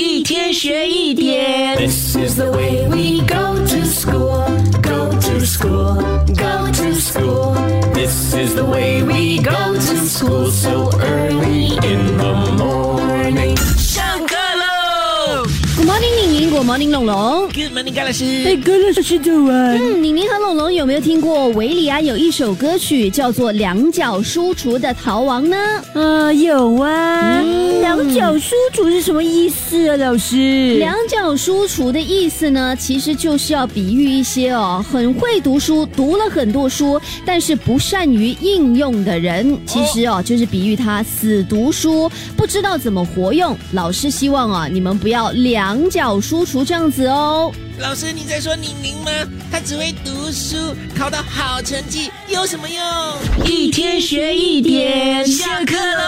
一天学一点。This is the way we go to school, go to school, go to school. This is the way we go to school so early in the morning. 上课喽 Good morning，宁宁，Good morning，龙龙。！Good morning，高老师。哎，高老师早安。嗯，宁宁和龙龙有没有听过维里安有一首歌曲叫做《两脚书橱的逃亡》呢？啊，有啊。嗯两脚书橱是什么意思啊，老师？两脚书橱的意思呢，其实就是要比喻一些哦，很会读书，读了很多书，但是不善于应用的人。其实哦，就是比喻他死读书，不知道怎么活用。老师希望啊，你们不要两脚书橱这样子哦。老师，你在说宁宁吗？他只会读书，考到好成绩有什么用？一天学一点，下课喽！